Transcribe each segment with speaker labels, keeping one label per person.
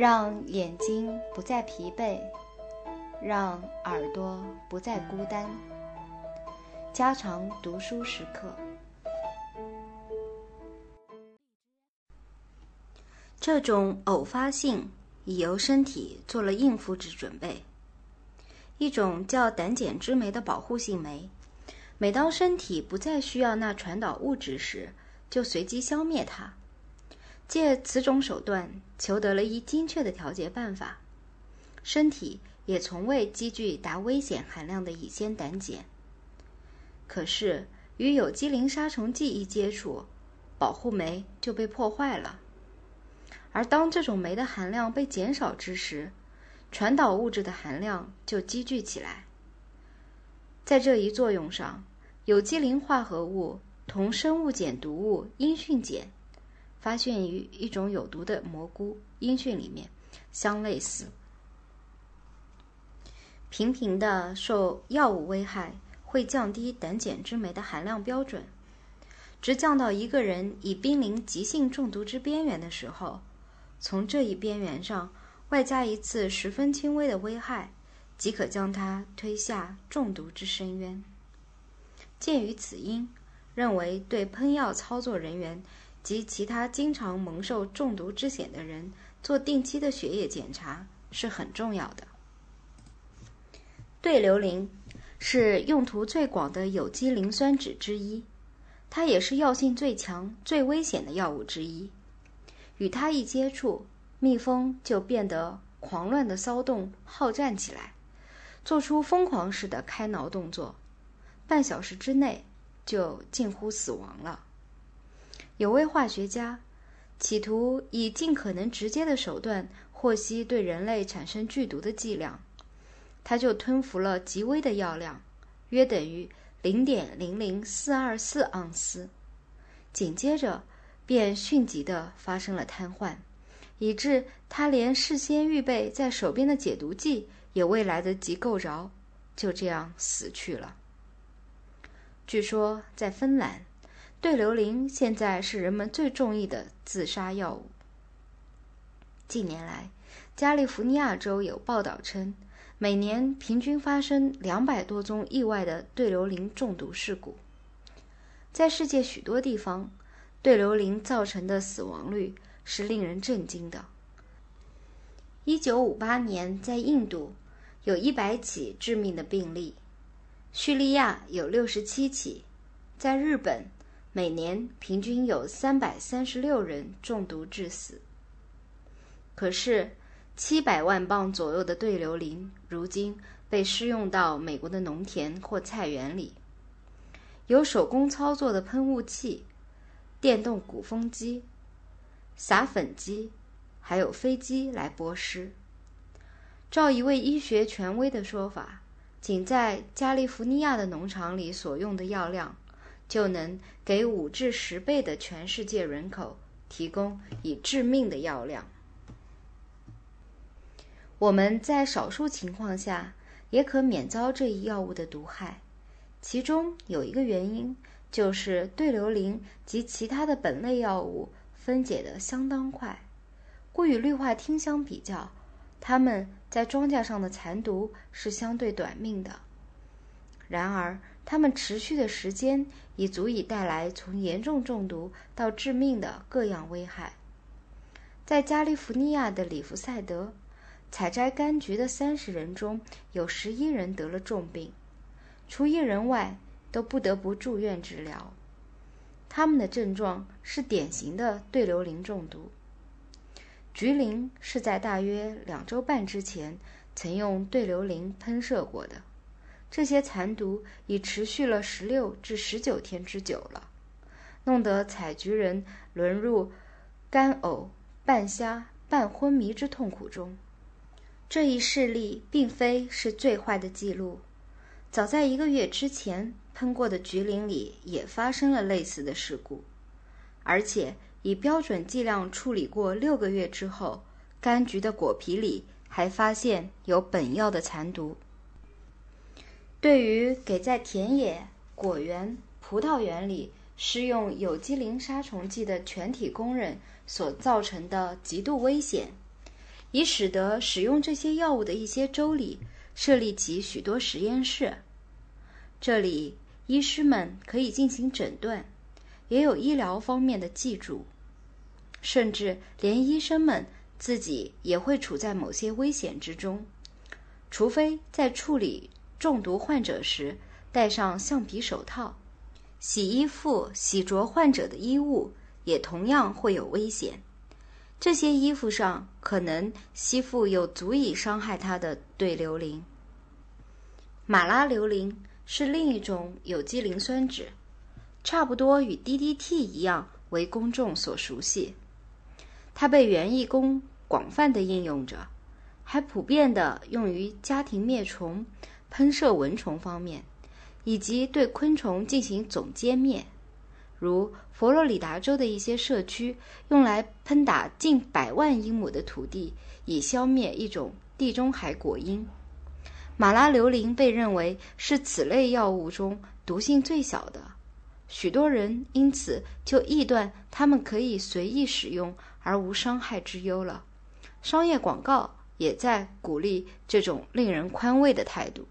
Speaker 1: 让眼睛不再疲惫，让耳朵不再孤单。加长读书时刻。这种偶发性已由身体做了应付之准备。一种叫胆碱之酶的保护性酶，每当身体不再需要那传导物质时，就随机消灭它。借此种手段，求得了一精确的调节办法。身体也从未积聚达危险含量的乙酰胆碱。可是与有机磷杀虫剂一接触，保护酶就被破坏了。而当这种酶的含量被减少之时，传导物质的含量就积聚起来。在这一作用上，有机磷化合物同生物碱毒物阴蕈碱。发现于一种有毒的蘑菇阴蕈里面，相类似。频频的受药物危害，会降低胆碱之酶的含量标准，直降到一个人已濒临急性中毒之边缘的时候，从这一边缘上外加一次十分轻微的危害，即可将他推下中毒之深渊。鉴于此因，认为对喷药操作人员。及其他经常蒙受中毒之险的人做定期的血液检查是很重要的。对硫磷是用途最广的有机磷酸酯之一，它也是药性最强、最危险的药物之一。与它一接触，蜜蜂就变得狂乱的骚动、好战起来，做出疯狂式的开挠动作，半小时之内就近乎死亡了。有位化学家企图以尽可能直接的手段获悉对人类产生剧毒的剂量，他就吞服了极微的药量，约等于零点零零四二四盎司，紧接着便迅疾地发生了瘫痪，以致他连事先预备在手边的解毒剂也未来得及够着，就这样死去了。据说在芬兰。对硫磷现在是人们最中意的自杀药物。近年来，加利福尼亚州有报道称，每年平均发生两百多宗意外的对硫磷中毒事故。在世界许多地方，对硫磷造成的死亡率是令人震惊的。一九五八年，在印度有一百起致命的病例，叙利亚有六十七起，在日本。每年平均有三百三十六人中毒致死。可是，七百万磅左右的对硫磷如今被施用到美国的农田或菜园里，由手工操作的喷雾器、电动鼓风机、撒粉机，还有飞机来播施。照一位医学权威的说法，仅在加利福尼亚的农场里所用的药量。就能给五至十倍的全世界人口提供以致命的药量。我们在少数情况下也可免遭这一药物的毒害，其中有一个原因就是对硫磷及其他的苯类药物分解的相当快，故与氯化烃相比较，它们在庄稼上的残毒是相对短命的。然而，它们持续的时间已足以带来从严重中毒到致命的各样危害。在加利福尼亚的里弗赛德，采摘柑橘的三十人中有十一人得了重病，除一人外都不得不住院治疗。他们的症状是典型的对硫磷中毒。橘林是在大约两周半之前曾用对硫磷喷射过的。这些残毒已持续了十六至十九天之久了，弄得采菊人沦入干呕、半瞎、半昏迷之痛苦中。这一事例并非是最坏的记录，早在一个月之前，喷过的菊林里也发生了类似的事故，而且以标准剂量处理过六个月之后，柑橘的果皮里还发现有本药的残毒。对于给在田野、果园、葡萄园里施用有机磷杀虫剂的全体工人所造成的极度危险，以使得使用这些药物的一些州里设立起许多实验室。这里，医师们可以进行诊断，也有医疗方面的记住，甚至连医生们自己也会处在某些危险之中，除非在处理中毒患者时戴上橡皮手套。洗衣服、洗着患者的衣物也同样会有危险。这些衣服上可能吸附有足以伤害他的对硫磷。马拉硫磷。是另一种有机磷酸酯，差不多与 DDT 一样为公众所熟悉。它被园艺工广泛的应用着，还普遍的用于家庭灭虫、喷射蚊虫方面，以及对昆虫进行总歼灭。如佛罗里达州的一些社区用来喷打近百万英亩的土地，以消灭一种地中海果蝇。马拉硫磷被认为是此类药物中毒性最小的，许多人因此就臆断它们可以随意使用而无伤害之忧了。商业广告也在鼓励这种令人宽慰的态度，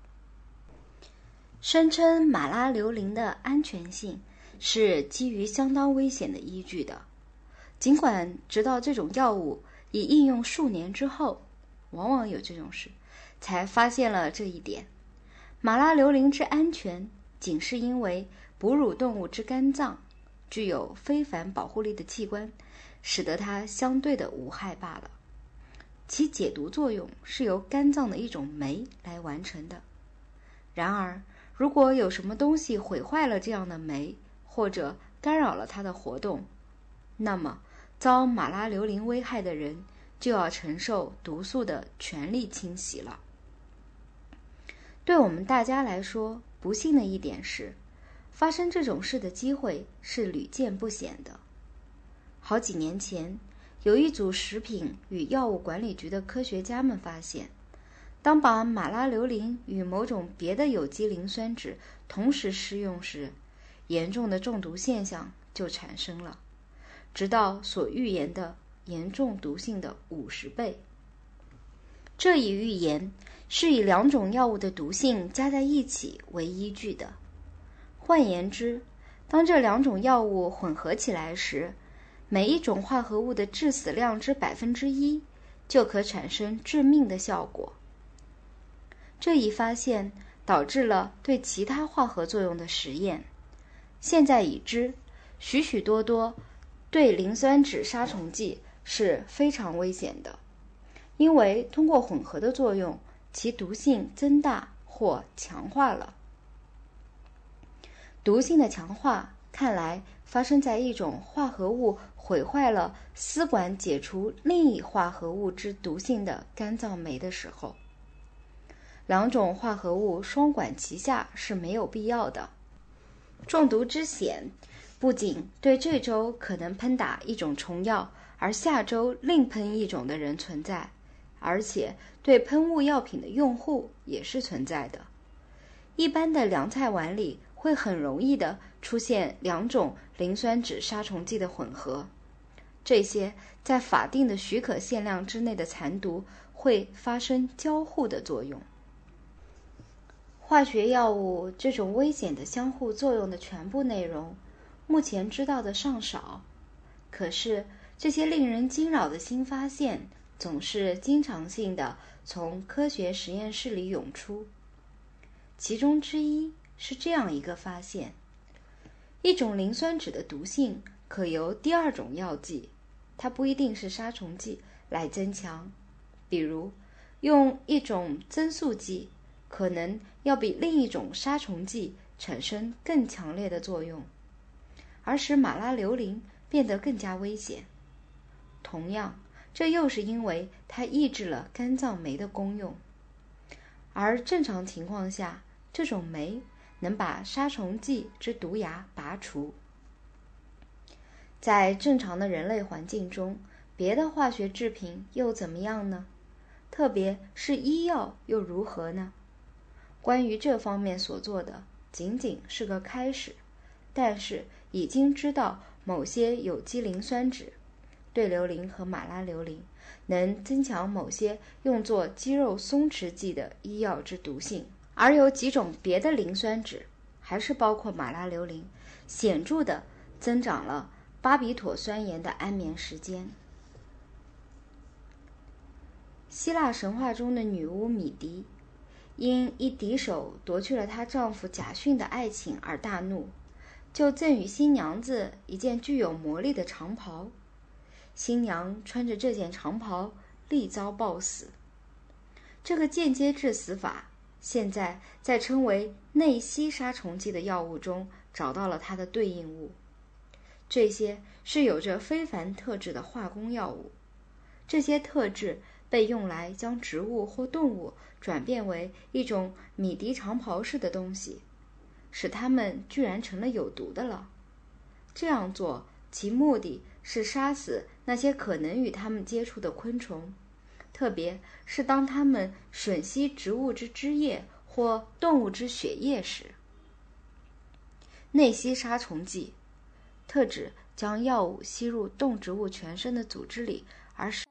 Speaker 1: 声称马拉硫磷的安全性是基于相当危险的依据的。尽管直到这种药物已应用数年之后，往往有这种事。才发现了这一点。马拉硫磷之安全，仅是因为哺乳动物之肝脏具有非凡保护力的器官，使得它相对的无害罢了。其解毒作用是由肝脏的一种酶来完成的。然而，如果有什么东西毁坏了这样的酶，或者干扰了它的活动，那么遭马拉硫磷危害的人就要承受毒素的全力侵袭了。对我们大家来说，不幸的一点是，发生这种事的机会是屡见不鲜的。好几年前，有一组食品与药物管理局的科学家们发现，当把马拉硫磷与某种别的有机磷酸酯同时施用时，严重的中毒现象就产生了，直到所预言的严重毒性的五十倍。这一预言。是以两种药物的毒性加在一起为依据的。换言之，当这两种药物混合起来时，每一种化合物的致死量之百分之一就可产生致命的效果。这一发现导致了对其他化合作用的实验。现在已知，许许多多对磷酸酯杀虫剂是非常危险的，因为通过混合的作用。其毒性增大或强化了。毒性的强化看来发生在一种化合物毁坏了丝管解除另一化合物之毒性的干燥酶的时候。两种化合物双管齐下是没有必要的。中毒之险不仅对这周可能喷打一种虫药，而下周另喷一种的人存在。而且，对喷雾药品的用户也是存在的。一般的凉菜碗里会很容易的出现两种磷酸酯杀虫剂的混合，这些在法定的许可限量之内的残毒会发生交互的作用。化学药物这种危险的相互作用的全部内容，目前知道的尚少。可是，这些令人惊扰的新发现。总是经常性的从科学实验室里涌出。其中之一是这样一个发现：一种磷酸酯的毒性可由第二种药剂，它不一定是杀虫剂，来增强。比如，用一种增速剂，可能要比另一种杀虫剂产生更强烈的作用，而使马拉硫磷变得更加危险。同样。这又是因为它抑制了肝脏酶的功用，而正常情况下，这种酶能把杀虫剂之毒牙拔除。在正常的人类环境中，别的化学制品又怎么样呢？特别是医药又如何呢？关于这方面所做的仅仅是个开始，但是已经知道某些有机磷酸酯。对硫磷和马拉硫磷，能增强某些用作肌肉松弛剂的医药之毒性；而有几种别的磷酸酯，还是包括马拉硫磷，显著的增长了巴比妥酸盐的安眠时间。希腊神话中的女巫米迪，因一敌手夺去了她丈夫贾逊的爱情而大怒，就赠予新娘子一件具有魔力的长袍。新娘穿着这件长袍，立遭暴死。这个间接致死法，现在在称为内吸杀虫剂的药物中找到了它的对应物。这些是有着非凡特质的化工药物，这些特质。被用来将植物或动物转变为一种米迪长袍似的东西，使它们居然成了有毒的了。这样做其目的是杀死那些可能与它们接触的昆虫，特别是当它们吮吸植物之汁液或动物之血液时。内吸杀虫剂，特指将药物吸入动植物全身的组织里，而使。